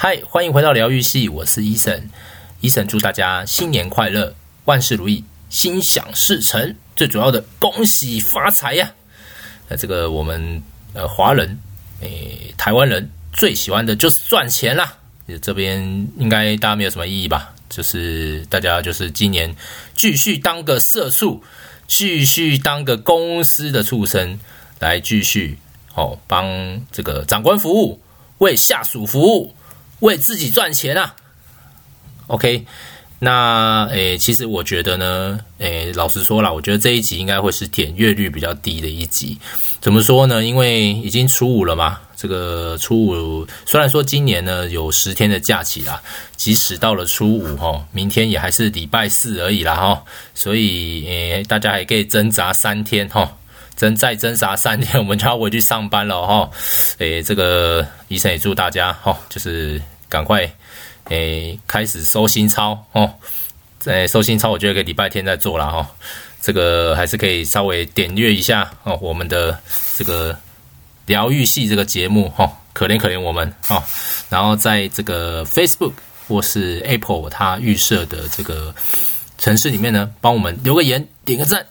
嗨，欢迎回到疗愈系，我是 Eason。Eason 祝大家新年快乐，万事如意，心想事成。最主要的，恭喜发财呀！那这个我们呃华人诶、台湾人最喜欢的就是赚钱啦。这边应该大家没有什么异议吧？就是大家就是今年继续当个社畜，继续当个公司的畜生，来继续哦帮这个长官服务，为下属服务，为自己赚钱啊。OK。那诶，其实我觉得呢，诶，老实说啦，我觉得这一集应该会是点阅率比较低的一集。怎么说呢？因为已经初五了嘛，这个初五虽然说今年呢有十天的假期啦，即使到了初五哈，明天也还是礼拜四而已啦哈，所以诶，大家还可以挣扎三天哈，挣再挣扎三天，我们就要回去上班了哈。诶，这个医生也祝大家哈，就是赶快。诶，开始收心操哦，在收心操，我觉得个礼拜天再做了哈，这个还是可以稍微点阅一下哦，我们的这个疗愈系这个节目哈，可怜可怜我们哦，然后在这个 Facebook 或是 Apple 它预设的这个城市里面呢，帮我们留个言，点个赞。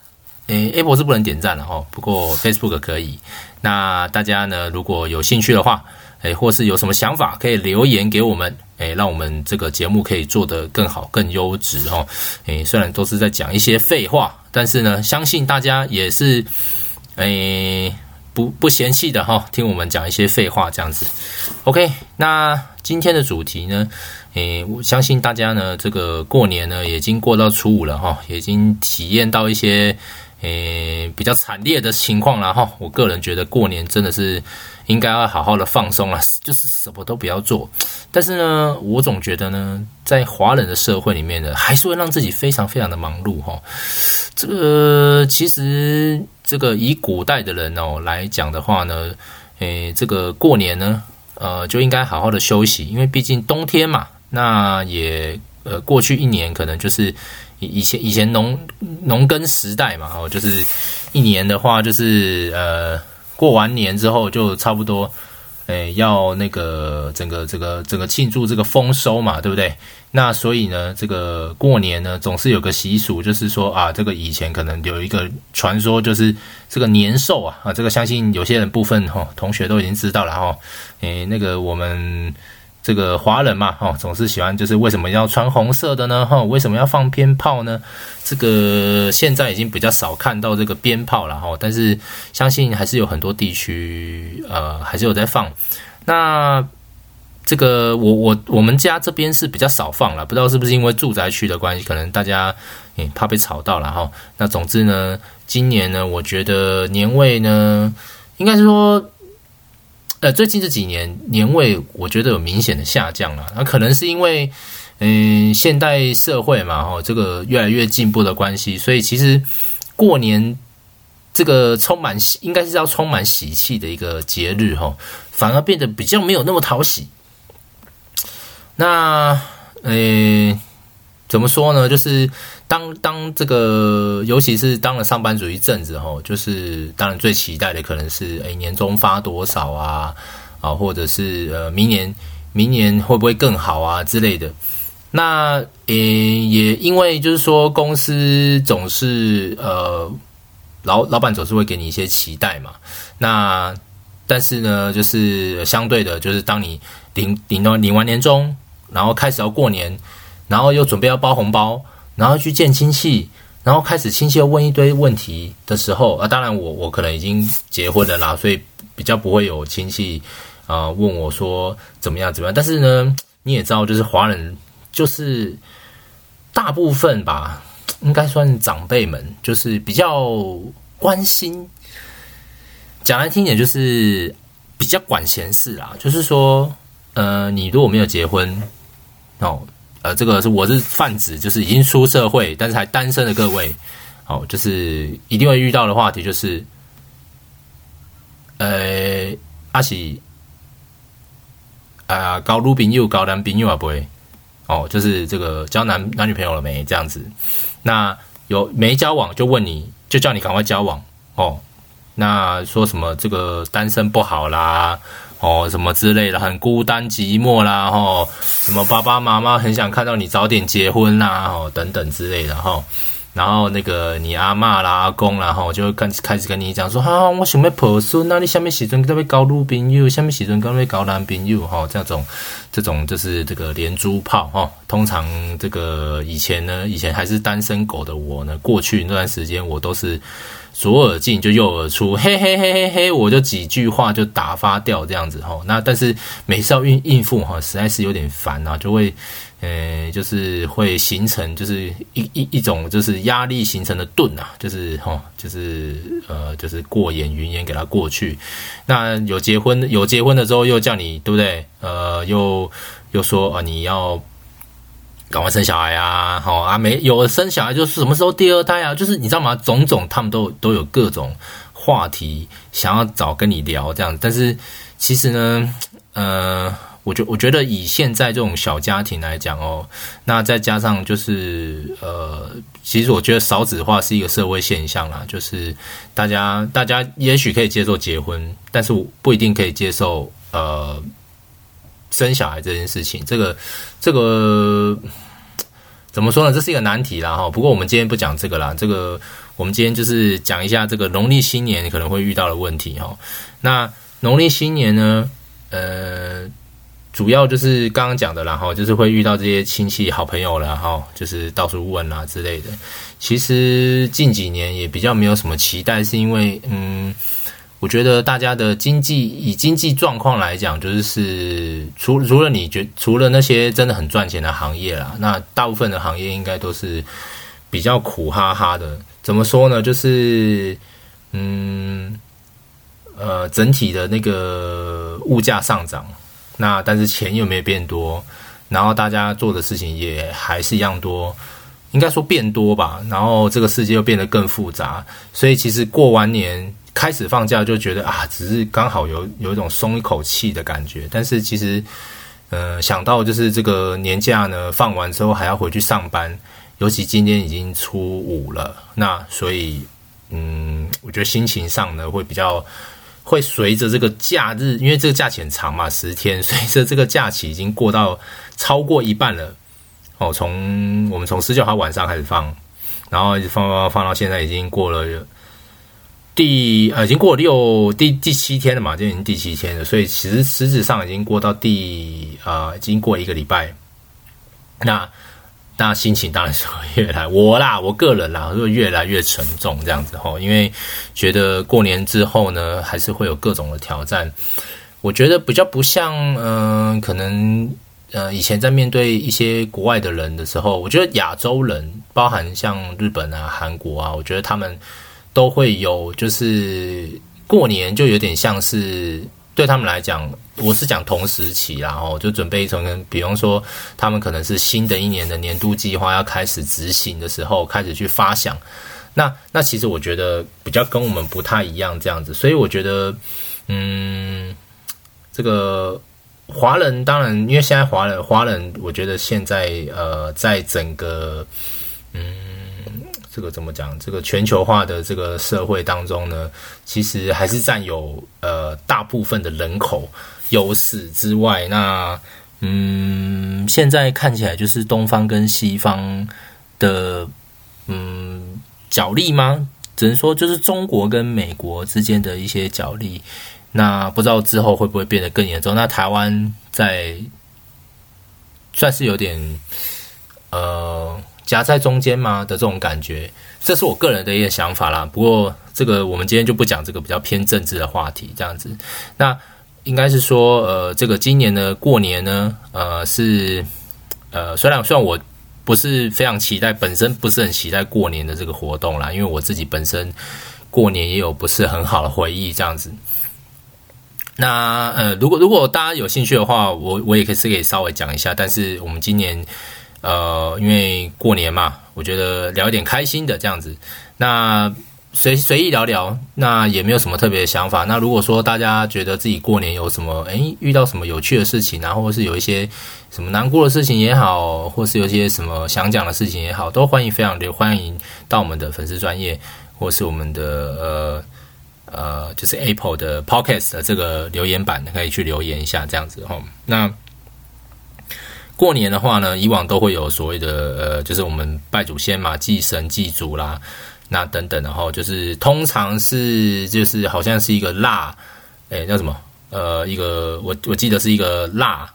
诶，Apple 是不能点赞的哈，不过 Facebook 可以。那大家呢，如果有兴趣的话，诶，或是有什么想法，可以留言给我们。诶，让我们这个节目可以做得更好、更优质哈。诶，虽然都是在讲一些废话，但是呢，相信大家也是诶不不嫌弃的哈，听我们讲一些废话这样子。OK，那今天的主题呢，诶，我相信大家呢，这个过年呢，已经过到初五了哈，已经体验到一些诶比较惨烈的情况了哈。我个人觉得过年真的是。应该要好好的放松了，就是什么都不要做。但是呢，我总觉得呢，在华人的社会里面呢，还是会让自己非常非常的忙碌哈。这个其实，这个以古代的人哦来讲的话呢，诶，这个过年呢，呃，就应该好好的休息，因为毕竟冬天嘛。那也呃，过去一年可能就是以以前以前农农耕时代嘛，哦，就是一年的话就是呃。过完年之后就差不多，诶，要那个整个这个整个庆祝这个丰收嘛，对不对？那所以呢，这个过年呢总是有个习俗，就是说啊，这个以前可能有一个传说，就是这个年兽啊啊，这个相信有些人部分哈同学都已经知道了哈，诶，那个我们。这个华人嘛，哈，总是喜欢，就是为什么要穿红色的呢？哈，为什么要放鞭炮呢？这个现在已经比较少看到这个鞭炮了，哈，但是相信还是有很多地区，呃，还是有在放。那这个我我我们家这边是比较少放了，不知道是不是因为住宅区的关系，可能大家诶怕被吵到了哈。那总之呢，今年呢，我觉得年味呢，应该是说。呃，最近这几年年味，我觉得有明显的下降了。那可能是因为，嗯，现代社会嘛，哦，这个越来越进步的关系，所以其实过年这个充满喜，应该是要充满喜气的一个节日，哈，反而变得比较没有那么讨喜。那，呃。怎么说呢？就是当当这个，尤其是当了上班族一阵子后，就是当然最期待的可能是，诶，年终发多少啊？啊，或者是呃，明年明年会不会更好啊之类的。那诶，也因为就是说，公司总是呃，老老板总是会给你一些期待嘛。那但是呢，就是相对的，就是当你领领到领完年终，然后开始要过年。然后又准备要包红包，然后去见亲戚，然后开始亲戚又问一堆问题的时候，啊，当然我我可能已经结婚了啦，所以比较不会有亲戚啊、呃、问我说怎么样怎么样。但是呢，你也知道，就是华人就是大部分吧，应该算长辈们，就是比较关心，讲来听点就是比较管闲事啦。就是说，呃，你如果没有结婚哦。呃，这个是我是泛指，就是已经出社会但是还单身的各位，哦，就是一定会遇到的话题，就是，呃，阿喜，啊，交女朋友、交男朋友啊，不会，哦，就是这个交男男女朋友了没这样子，那有没交往就问你，就叫你赶快交往哦，那说什么这个单身不好啦，哦，什么之类的，很孤单寂寞啦，吼，什么爸爸妈妈很想看到你早点结婚啦，吼，等等之类的，吼。然后那个你阿嬷啦、阿公啦，吼，就会开开始跟你讲说，哈、啊，我想要抱孙，那你下面时阵都要交女朋友，下面时阵都要交男朋友，吼，这种这种就是这个连珠炮，吼。通常这个以前呢，以前还是单身狗的我呢，过去那段时间我都是。左耳进就右耳出，嘿嘿嘿嘿嘿，我就几句话就打发掉这样子吼。那但是每次要应应付哈，实在是有点烦啊，就会，呃，就是会形成就是一一一种就是压力形成的盾啊，就是哈，就是呃，就是过眼云烟给他过去。那有结婚有结婚了之后又叫你对不对？呃，又又说啊，你要。赶快生小孩啊！好啊，没有生小孩就是什么时候第二胎啊？就是你知道吗？种种他们都都有各种话题想要找跟你聊这样。但是其实呢，呃，我觉我觉得以现在这种小家庭来讲哦，那再加上就是呃，其实我觉得少子化是一个社会现象啦。就是大家大家也许可以接受结婚，但是不一定可以接受呃。生小孩这件事情，这个这个怎么说呢？这是一个难题啦哈。不过我们今天不讲这个啦，这个我们今天就是讲一下这个农历新年可能会遇到的问题哈。那农历新年呢，呃，主要就是刚刚讲的啦哈，就是会遇到这些亲戚好朋友啦哈，就是到处问啦之类的。其实近几年也比较没有什么期待，是因为嗯。我觉得大家的经济以经济状况来讲，就是是除除了你觉除了那些真的很赚钱的行业啦，那大部分的行业应该都是比较苦哈哈的。怎么说呢？就是嗯呃，整体的那个物价上涨，那但是钱又没变多，然后大家做的事情也还是一样多，应该说变多吧。然后这个世界又变得更复杂，所以其实过完年。开始放假就觉得啊，只是刚好有有一种松一口气的感觉，但是其实，呃，想到就是这个年假呢，放完之后还要回去上班，尤其今天已经初五了，那所以，嗯，我觉得心情上呢会比较会随着这个假日，因为这个假期很长嘛，十天，随着这个假期已经过到超过一半了，哦，从我们从十九号晚上开始放，然后一直放放放到现在已经过了。第呃，已经过六第第七天了嘛，就已经第七天了，所以其实实质上已经过到第呃，已经过一个礼拜。那那心情当然是会越来我啦，我个人啦，会越来越沉重这样子吼，因为觉得过年之后呢，还是会有各种的挑战。我觉得比较不像嗯、可能呃，以前在面对一些国外的人的时候，我觉得亚洲人，包含像日本啊、韩国啊，我觉得他们。都会有，就是过年就有点像是对他们来讲，我是讲同时期啦，然后就准备一种，跟比方说他们可能是新的一年的年度计划要开始执行的时候，开始去发想。那那其实我觉得比较跟我们不太一样这样子，所以我觉得，嗯，这个华人当然，因为现在华人华人，我觉得现在呃，在整个嗯。这个怎么讲？这个全球化的这个社会当中呢，其实还是占有呃大部分的人口优势之外，那嗯，现在看起来就是东方跟西方的嗯角力吗？只能说就是中国跟美国之间的一些角力。那不知道之后会不会变得更严重？那台湾在算是有点呃。夹在中间吗的这种感觉，这是我个人的一个想法啦。不过这个我们今天就不讲这个比较偏政治的话题，这样子。那应该是说，呃，这个今年的过年呢，呃，是呃，虽然虽然我不是非常期待，本身不是很期待过年的这个活动啦，因为我自己本身过年也有不是很好的回忆，这样子。那呃，如果如果大家有兴趣的话，我我也可以是可以稍微讲一下，但是我们今年。呃，因为过年嘛，我觉得聊一点开心的这样子，那随随意聊聊，那也没有什么特别的想法。那如果说大家觉得自己过年有什么，诶，遇到什么有趣的事情，然后或是有一些什么难过的事情也好，或是有一些什么想讲的事情也好，都欢迎非常的欢迎到我们的粉丝专业，或是我们的呃呃，就是 Apple 的 Podcast 的这个留言板，可以去留言一下这样子哈。那过年的话呢，以往都会有所谓的呃，就是我们拜祖先嘛，祭神祭祖啦，那等等，然后就是通常是就是好像是一个蜡，诶，叫什么？呃，一个我我记得是一个蜡。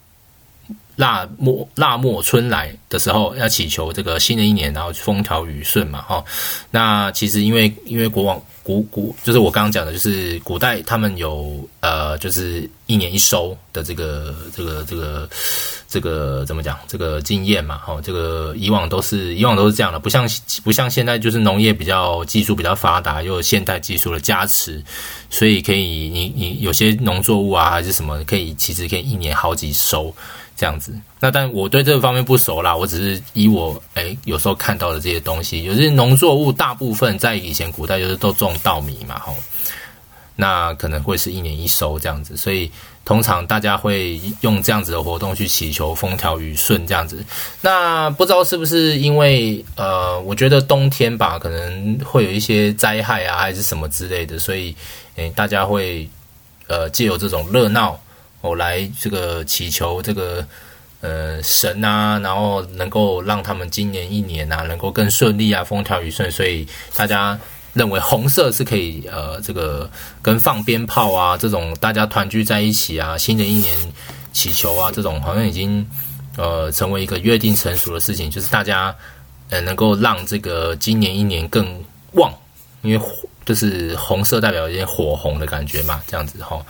腊末腊末春来的时候，要祈求这个新的一年，然后风调雨顺嘛，哈。那其实因为因为国王古古就是我刚刚讲的，就是古代他们有呃，就是一年一收的这个这个这个这个怎么讲？这个经验嘛，哈。这个以往都是以往都是这样的，不像不像现在，就是农业比较技术比较发达，又有现代技术的加持，所以可以你你有些农作物啊还是什么，可以其实可以一年好几收。这样子，那但我对这个方面不熟啦。我只是以我哎、有时候看到的这些东西，有些农作物大部分在以前古代就是都种稻米嘛，吼，那可能会是一年一收这样子，所以通常大家会用这样子的活动去祈求风调雨顺这样子。那不知道是不是因为呃，我觉得冬天吧，可能会有一些灾害啊，还是什么之类的，所以哎、欸，大家会呃借由这种热闹。我来这个祈求这个呃神啊，然后能够让他们今年一年啊能够更顺利啊，风调雨顺。所以大家认为红色是可以呃这个跟放鞭炮啊这种大家团聚在一起啊，新的一年祈求啊这种好像已经呃成为一个约定成熟的事情，就是大家呃能够让这个今年一年更旺，因为就是红色代表一些火红的感觉嘛，这样子哈，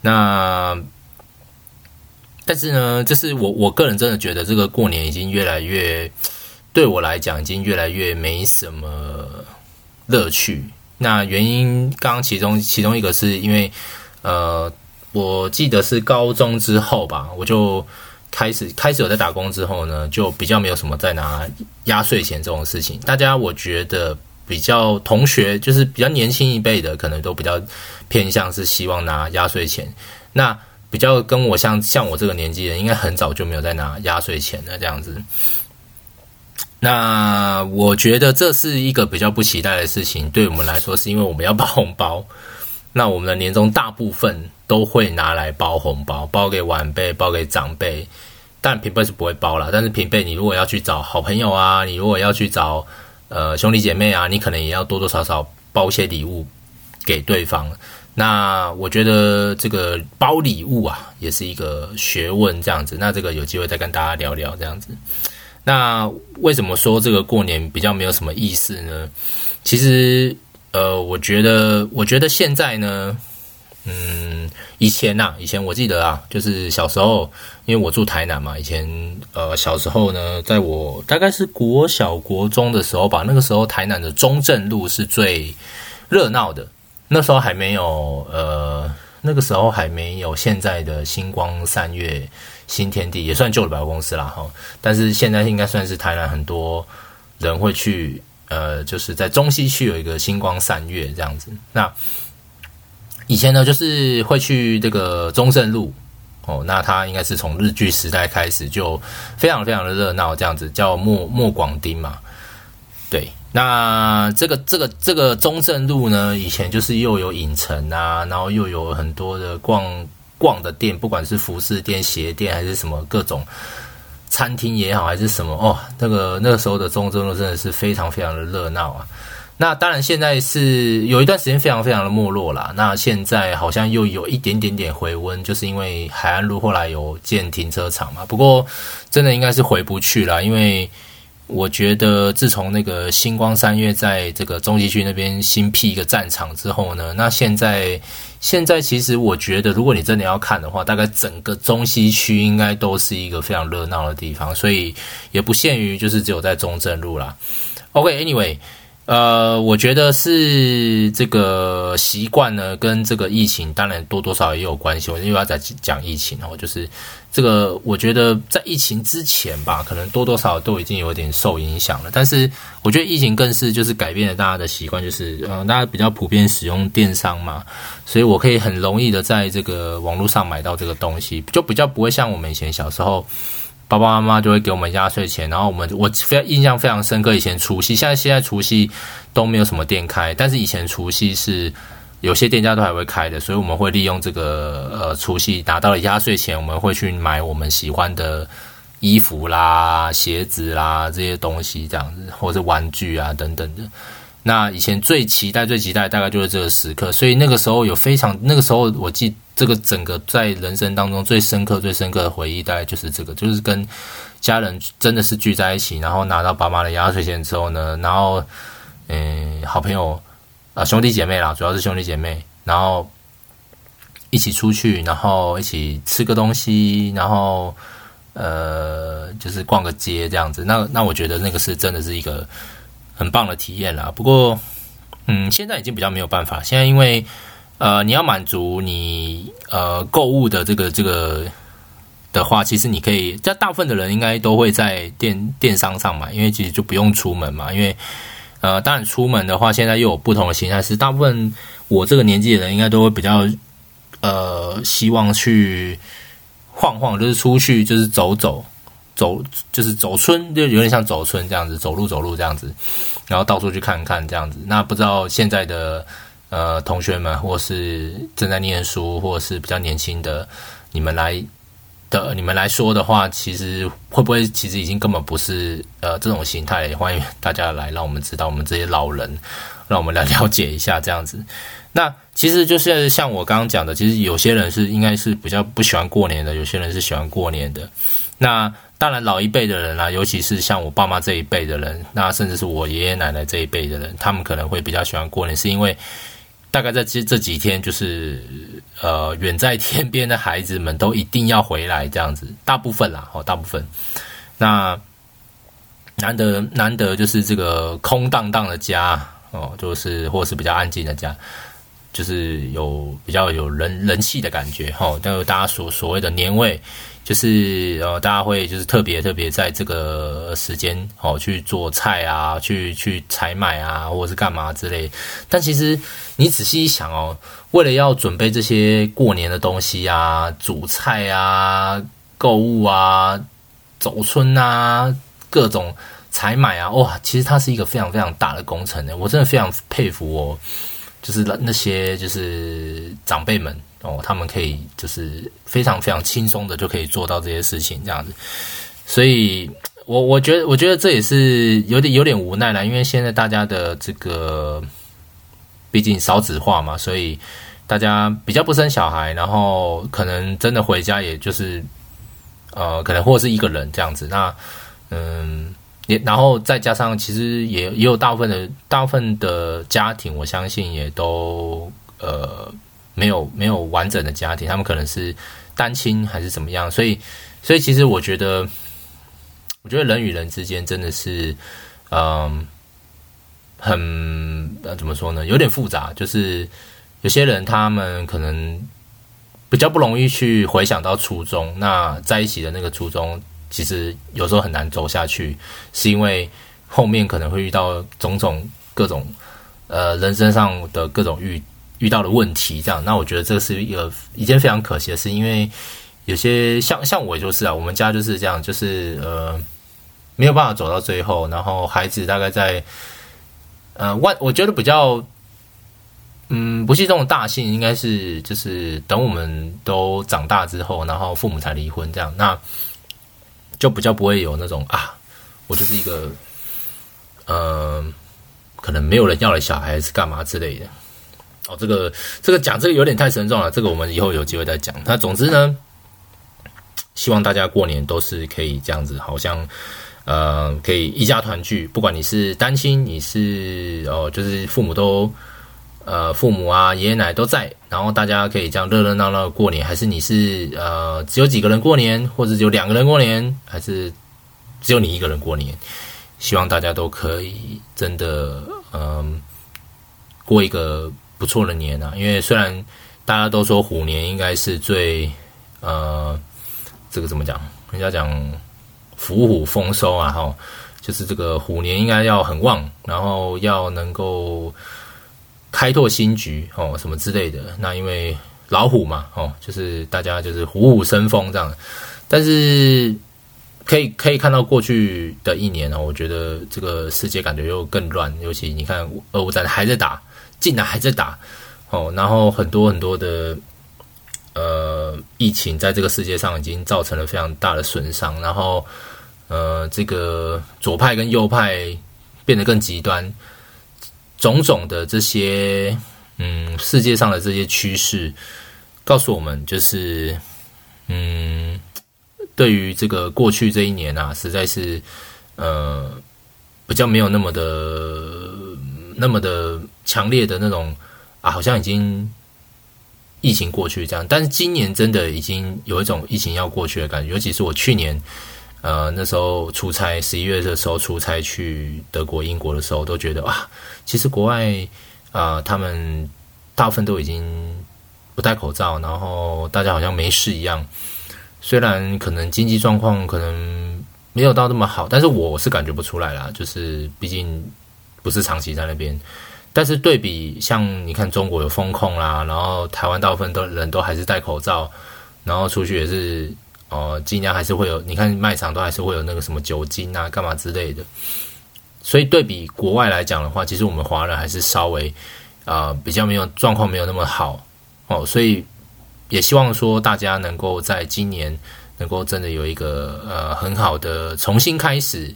那。但是呢，就是我我个人真的觉得这个过年已经越来越，对我来讲已经越来越没什么乐趣。那原因刚刚其中其中一个是因为，呃，我记得是高中之后吧，我就开始开始有在打工之后呢，就比较没有什么在拿压岁钱这种事情。大家我觉得比较同学就是比较年轻一辈的，可能都比较偏向是希望拿压岁钱。那比较跟我像像我这个年纪人，应该很早就没有在拿压岁钱了这样子。那我觉得这是一个比较不期待的事情，对我们来说，是因为我们要包红包。那我们的年终大部分都会拿来包红包，包给晚辈，包给长辈。但平辈是不会包了，但是平辈你如果要去找好朋友啊，你如果要去找呃兄弟姐妹啊，你可能也要多多少少包些礼物给对方。那我觉得这个包礼物啊，也是一个学问，这样子。那这个有机会再跟大家聊聊这样子。那为什么说这个过年比较没有什么意思呢？其实，呃，我觉得，我觉得现在呢，嗯，以前呐，以前我记得啊，就是小时候，因为我住台南嘛，以前呃小时候呢，在我大概是国小国中的时候吧，那个时候台南的中正路是最热闹的。那时候还没有，呃，那个时候还没有现在的星光三月新天地，也算旧的百货公司啦哈。但是现在应该算是台南很多人会去，呃，就是在中西区有一个星光三月这样子。那以前呢，就是会去这个中正路哦，那它应该是从日剧时代开始就非常非常的热闹，这样子叫莫莫广丁嘛，对。那这个这个这个中正路呢，以前就是又有影城啊，然后又有很多的逛逛的店，不管是服饰店、鞋店还是什么各种餐厅也好，还是什么哦，那个那个时候的中正路真的是非常非常的热闹啊。那当然现在是有一段时间非常非常的没落啦。那现在好像又有一点点点回温，就是因为海岸路后来有建停车场嘛。不过真的应该是回不去了，因为。我觉得自从那个星光三月在这个中西区那边新辟一个战场之后呢，那现在现在其实我觉得，如果你真的要看的话，大概整个中西区应该都是一个非常热闹的地方，所以也不限于就是只有在中正路啦。OK，Anyway。呃，我觉得是这个习惯呢，跟这个疫情当然多多少也有关系。我又要再讲疫情哦，就是这个，我觉得在疫情之前吧，可能多多少少都已经有点受影响了。但是我觉得疫情更是就是改变了大家的习惯，就是呃，大家比较普遍使用电商嘛，所以我可以很容易的在这个网络上买到这个东西，就比较不会像我们以前小时候。爸爸妈妈就会给我们压岁钱，然后我们我非常印象非常深刻。以前除夕，现在现在除夕都没有什么店开，但是以前除夕是有些店家都还会开的，所以我们会利用这个呃除夕拿到了压岁钱，我们会去买我们喜欢的衣服啦、鞋子啦这些东西，这样子或者玩具啊等等的。那以前最期待、最期待大概就是这个时刻，所以那个时候有非常那个时候，我记这个整个在人生当中最深刻、最深刻的回忆，大概就是这个，就是跟家人真的是聚在一起，然后拿到爸妈的压岁钱之后呢，然后嗯、好朋友。啊，兄弟姐妹啦，主要是兄弟姐妹，然后一起出去，然后一起吃个东西，然后呃，就是逛个街这样子。那那我觉得那个是真的是一个很棒的体验啦。不过，嗯，现在已经比较没有办法。现在因为呃，你要满足你呃购物的这个这个的话，其实你可以，这大部分的人应该都会在电电商上买，因为其实就不用出门嘛，因为。呃，当然出门的话，现在又有不同的形态。是大部分我这个年纪的人，应该都会比较呃，希望去晃晃，就是出去，就是走走走，就是走村，就有点像走村这样子，走路走路这样子，然后到处去看看这样子。那不知道现在的呃同学们，或是正在念书，或是比较年轻的你们来。的你们来说的话，其实会不会其实已经根本不是呃这种形态？欢迎大家来，让我们知道我们这些老人，让我们来 了解一下这样子。那其实就是像我刚刚讲的，其实有些人是应该是比较不喜欢过年的，有些人是喜欢过年的。那当然老一辈的人啦，尤其是像我爸妈这一辈的人，那甚至是我爷爷奶奶这一辈的人，他们可能会比较喜欢过年，是因为。大概在这这几天，就是呃，远在天边的孩子们都一定要回来这样子，大部分啦，哦，大部分。那难得难得就是这个空荡荡的家哦，就是或是比较安静的家，就是有比较有人人气的感觉哈，就大家所所谓的年味。就是呃，大家会就是特别特别在这个时间哦去做菜啊，去去采买啊，或者是干嘛之类。但其实你仔细一想哦，为了要准备这些过年的东西啊，煮菜啊，购物啊，走春啊，各种采买啊，哇，其实它是一个非常非常大的工程的。我真的非常佩服我，就是那些就是长辈们。哦，他们可以就是非常非常轻松的就可以做到这些事情，这样子。所以，我我觉得，我觉得这也是有点有点无奈了，因为现在大家的这个毕竟少子化嘛，所以大家比较不生小孩，然后可能真的回家也就是呃，可能或者是一个人这样子。那嗯，也然后再加上，其实也也有大部分的大部分的家庭，我相信也都呃。没有没有完整的家庭，他们可能是单亲还是怎么样，所以所以其实我觉得，我觉得人与人之间真的是，嗯，很怎么说呢？有点复杂，就是有些人他们可能比较不容易去回想到初衷，那在一起的那个初衷，其实有时候很难走下去，是因为后面可能会遇到种种各种呃人生上的各种遇。遇到的问题，这样，那我觉得这是一个一件非常可惜的事，因为有些像像我就是啊，我们家就是这样，就是呃没有办法走到最后，然后孩子大概在呃万，我觉得比较嗯不是这种大幸，应该是就是等我们都长大之后，然后父母才离婚这样，那就比较不会有那种啊，我就是一个呃可能没有人要的小孩是干嘛之类的。哦，这个这个讲这个有点太沉重了，这个我们以后有机会再讲。那总之呢，希望大家过年都是可以这样子，好像呃可以一家团聚，不管你是单亲，你是哦就是父母都呃父母啊爷爷奶奶都在，然后大家可以这样热热闹闹过年，还是你是呃只有几个人过年，或者只有两个人过年，还是只有你一个人过年？希望大家都可以真的嗯、过一个。不错的年啊，因为虽然大家都说虎年应该是最呃，这个怎么讲？人家讲虎虎丰收啊，哈，就是这个虎年应该要很旺，然后要能够开拓新局哦，什么之类的。那因为老虎嘛，哦，就是大家就是虎虎生风这样。但是可以可以看到过去的一年呢，我觉得这个世界感觉又更乱，尤其你看俄乌战还在打。竟然还在打，哦，然后很多很多的呃疫情在这个世界上已经造成了非常大的损伤，然后呃这个左派跟右派变得更极端，种种的这些嗯世界上的这些趋势告诉我们，就是嗯对于这个过去这一年啊，实在是呃。比较没有那么的那么的强烈的那种啊，好像已经疫情过去这样。但是今年真的已经有一种疫情要过去的感觉，尤其是我去年呃那时候出差，十一月的时候出差去德国、英国的时候，都觉得啊，其实国外啊、他们大部分都已经不戴口罩，然后大家好像没事一样。虽然可能经济状况可能。没有到那么好，但是我是感觉不出来啦。就是毕竟不是长期在那边，但是对比像你看中国有封控啦，然后台湾大部分都人都还是戴口罩，然后出去也是哦，尽量还是会有。你看卖场都还是会有那个什么酒精啊、干嘛之类的。所以对比国外来讲的话，其实我们华人还是稍微啊、比较没有状况没有那么好哦，所以也希望说大家能够在今年。能够真的有一个呃很好的重新开始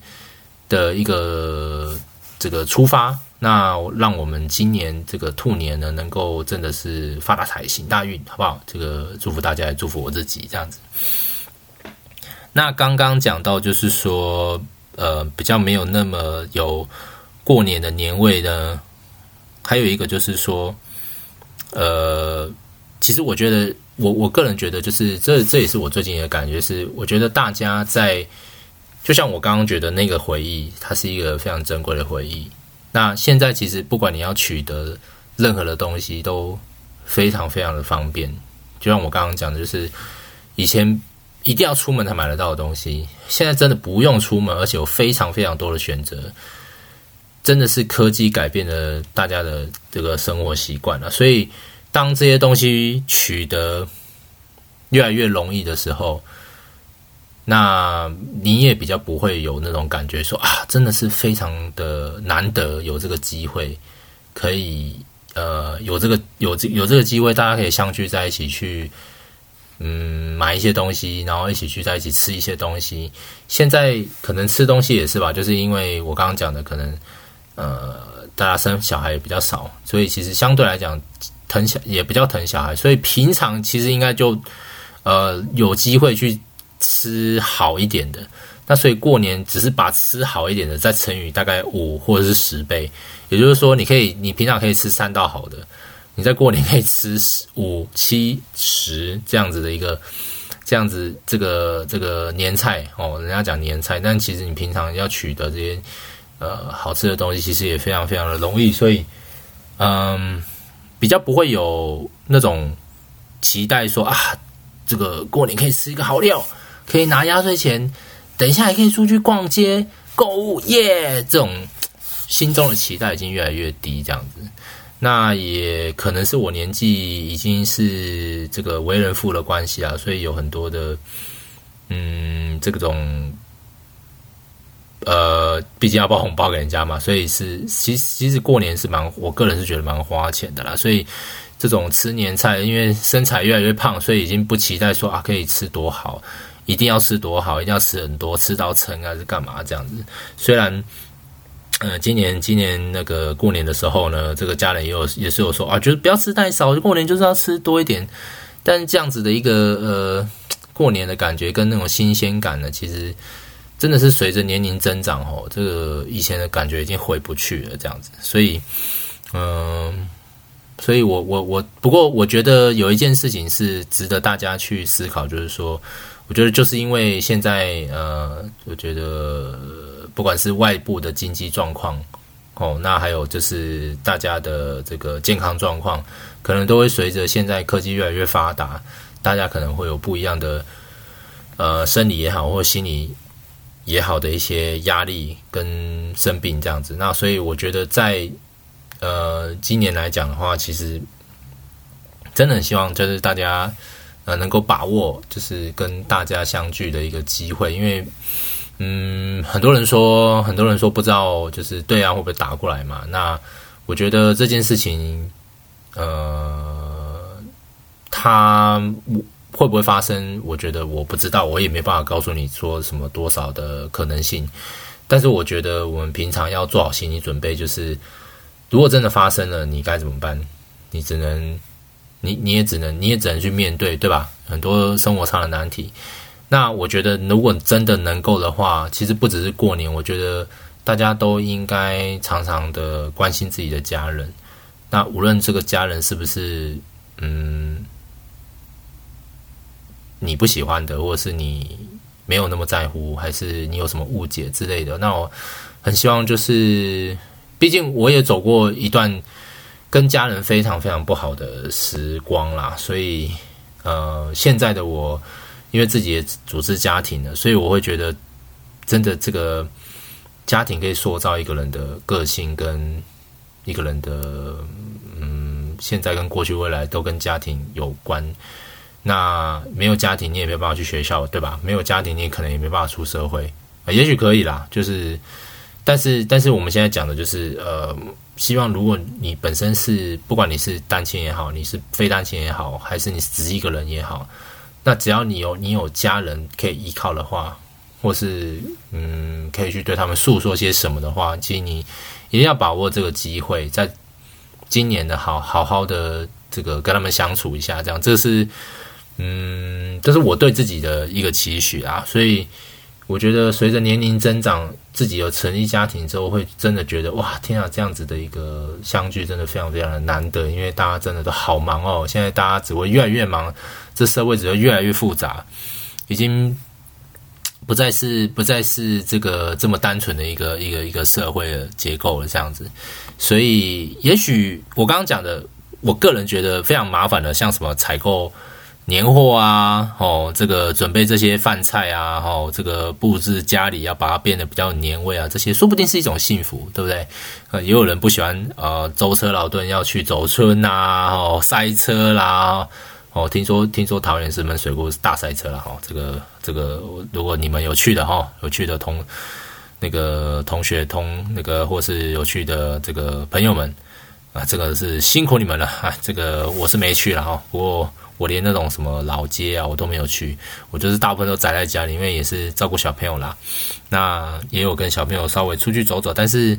的一个这个出发，那让我们今年这个兔年呢，能够真的是发大财、行大运，好不好？这个祝福大家，也祝福我自己，这样子。那刚刚讲到就是说，呃，比较没有那么有过年的年味呢，还有一个就是说，呃，其实我觉得。我我个人觉得，就是这这也是我最近的感觉是，我觉得大家在，就像我刚刚觉得那个回忆，它是一个非常珍贵的回忆。那现在其实不管你要取得任何的东西，都非常非常的方便。就像我刚刚讲的，就是以前一定要出门才买得到的东西，现在真的不用出门，而且有非常非常多的选择。真的是科技改变了大家的这个生活习惯了，所以。当这些东西取得越来越容易的时候，那你也比较不会有那种感觉说，啊，真的是非常的难得有这个机会，可以呃有这个有这有这个机会，大家可以相聚在一起去，嗯，买一些东西，然后一起聚在一起吃一些东西。现在可能吃东西也是吧，就是因为我刚刚讲的，可能呃大家生小孩也比较少，所以其实相对来讲。疼小也比较疼小孩，所以平常其实应该就呃有机会去吃好一点的。那所以过年只是把吃好一点的再乘以大概五或者是十倍，也就是说你可以你平常可以吃三道好的，你在过年可以吃五七十这样子的一个这样子这个这个年菜哦，人家讲年菜，但其实你平常要取得这些呃好吃的东西，其实也非常非常的容易，所以嗯。比较不会有那种期待说啊，这个过年可以吃一个好料，可以拿压岁钱，等一下还可以出去逛街购物耶。这种心中的期待已经越来越低，这样子，那也可能是我年纪已经是这个为人父的关系啊，所以有很多的嗯这种。呃，毕竟要包红包给人家嘛，所以是其实其实过年是蛮，我个人是觉得蛮花钱的啦。所以这种吃年菜，因为身材越来越胖，所以已经不期待说啊可以吃多好，一定要吃多好，一定要吃很多，吃到撑还是干嘛这样子。虽然，呃，今年今年那个过年的时候呢，这个家人也有也是有说啊，就是不要吃太少，过年就是要吃多一点。但是这样子的一个呃过年的感觉跟那种新鲜感呢，其实。真的是随着年龄增长哦，这个以前的感觉已经回不去了，这样子。所以，嗯，所以我我我，不过我觉得有一件事情是值得大家去思考，就是说，我觉得就是因为现在呃，我觉得不管是外部的经济状况哦，那还有就是大家的这个健康状况，可能都会随着现在科技越来越发达，大家可能会有不一样的呃生理也好，或心理。也好的一些压力跟生病这样子，那所以我觉得在呃今年来讲的话，其实真的很希望就是大家呃能够把握就是跟大家相聚的一个机会，因为嗯很多人说很多人说不知道就是对岸会不会打过来嘛，那我觉得这件事情呃，它会不会发生？我觉得我不知道，我也没办法告诉你说什么多少的可能性。但是我觉得我们平常要做好心理准备，就是如果真的发生了，你该怎么办？你只能，你你也只能，你也只能去面对，对吧？很多生活上的难题。那我觉得，如果真的能够的话，其实不只是过年，我觉得大家都应该常常的关心自己的家人。那无论这个家人是不是嗯你不喜欢的，或者是你没有那么在乎，还是你有什么误解之类的，那我很希望就是，毕竟我也走过一段跟家人非常非常不好的时光啦，所以呃，现在的我。因为自己也组织家庭了，所以我会觉得，真的这个家庭可以塑造一个人的个性，跟一个人的嗯，现在跟过去未来都跟家庭有关。那没有家庭，你也没有办法去学校，对吧？没有家庭，你可能也没办法出社会。也许可以啦，就是，但是，但是我们现在讲的就是，呃，希望如果你本身是，不管你是单亲也好，你是非单亲也好，还是你只是一个人也好。那只要你有你有家人可以依靠的话，或是嗯，可以去对他们诉说些什么的话，其实你一定要把握这个机会，在今年的好好好的这个跟他们相处一下，这样这是嗯，这是我对自己的一个期许啊，所以。我觉得随着年龄增长，自己有成立家庭之后，会真的觉得哇，天啊，这样子的一个相聚真的非常非常的难得，因为大家真的都好忙哦。现在大家只会越来越忙，这社会只会越来越复杂，已经不再是不再是这个这么单纯的一个一个一个社会的结构了，这样子。所以，也许我刚刚讲的，我个人觉得非常麻烦的，像什么采购。年货啊，哦，这个准备这些饭菜啊，哦，这个布置家里要把它变得比较年味啊，这些说不定是一种幸福，对不对？呃，也有人不喜欢呃舟车劳顿要去走春呐，哦，塞车啦，哦，听说听说桃园石门水库是大塞车了哈，这个这个如果你们有去的哈，有去的同那个同学同那个或是有去的这个朋友们啊，这个是辛苦你们了啊，这个我是没去了哈，不过。我连那种什么老街啊，我都没有去。我就是大部分都宅在家里，因为也是照顾小朋友啦。那也有跟小朋友稍微出去走走，但是，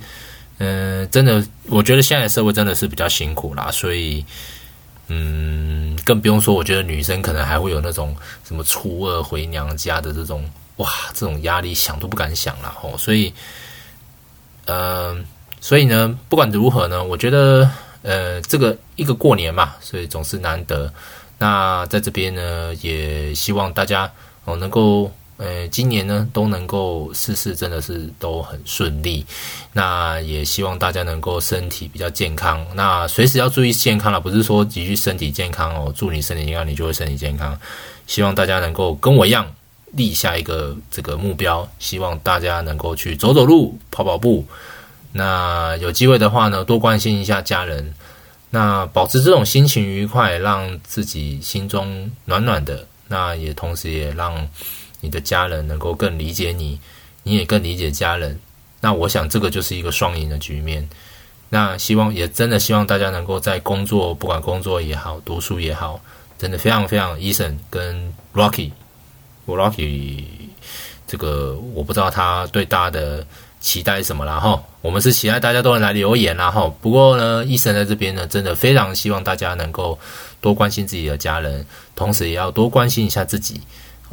嗯、真的，我觉得现在的社会真的是比较辛苦啦。所以，嗯，更不用说，我觉得女生可能还会有那种什么初二回娘家的这种，哇，这种压力想都不敢想了。吼。所以，嗯、呃，所以呢，不管如何呢，我觉得，呃，这个一个过年嘛，所以总是难得。那在这边呢，也希望大家哦能够，呃，今年呢都能够事事真的是都很顺利。那也希望大家能够身体比较健康。那随时要注意健康了，不是说急于身体健康哦，祝你身体健康，你就会身体健康。希望大家能够跟我一样立下一个这个目标，希望大家能够去走走路、跑跑步。那有机会的话呢，多关心一下家人。那保持这种心情愉快，让自己心中暖暖的，那也同时也让你的家人能够更理解你，你也更理解家人。那我想这个就是一个双赢的局面。那希望也真的希望大家能够在工作，不管工作也好，读书也好，真的非常非常，Eason 跟 Rocky，我 Rocky 这个我不知道他对大家的。期待什么啦？哈，我们是期待大家都能来留言啦。哈，不过呢，Eason 在这边呢，真的非常希望大家能够多关心自己的家人，同时也要多关心一下自己。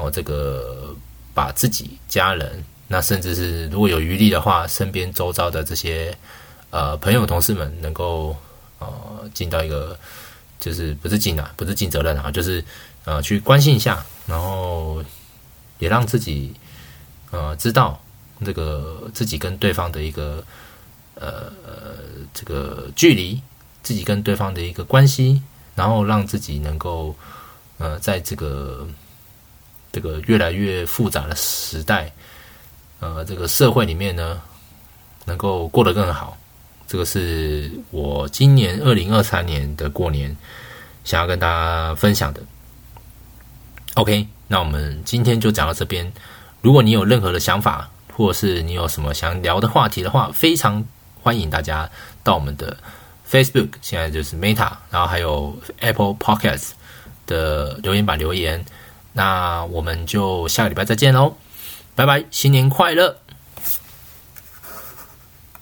哦，这个把自己家人，那甚至是如果有余力的话，身边周遭的这些呃朋友、同事们，能够呃尽到一个就是不是尽啊，不是尽责任啊，就是呃去关心一下，然后也让自己呃知道。这个自己跟对方的一个呃这个距离，自己跟对方的一个关系，然后让自己能够呃在这个这个越来越复杂的时代，呃这个社会里面呢，能够过得更好。这个是我今年二零二三年的过年想要跟大家分享的。OK，那我们今天就讲到这边。如果你有任何的想法，或者是你有什么想聊的话题的话，非常欢迎大家到我们的 Facebook，现在就是 Meta，然后还有 Apple Podcast 的留言板留言。那我们就下个礼拜再见喽，拜拜，新年快乐！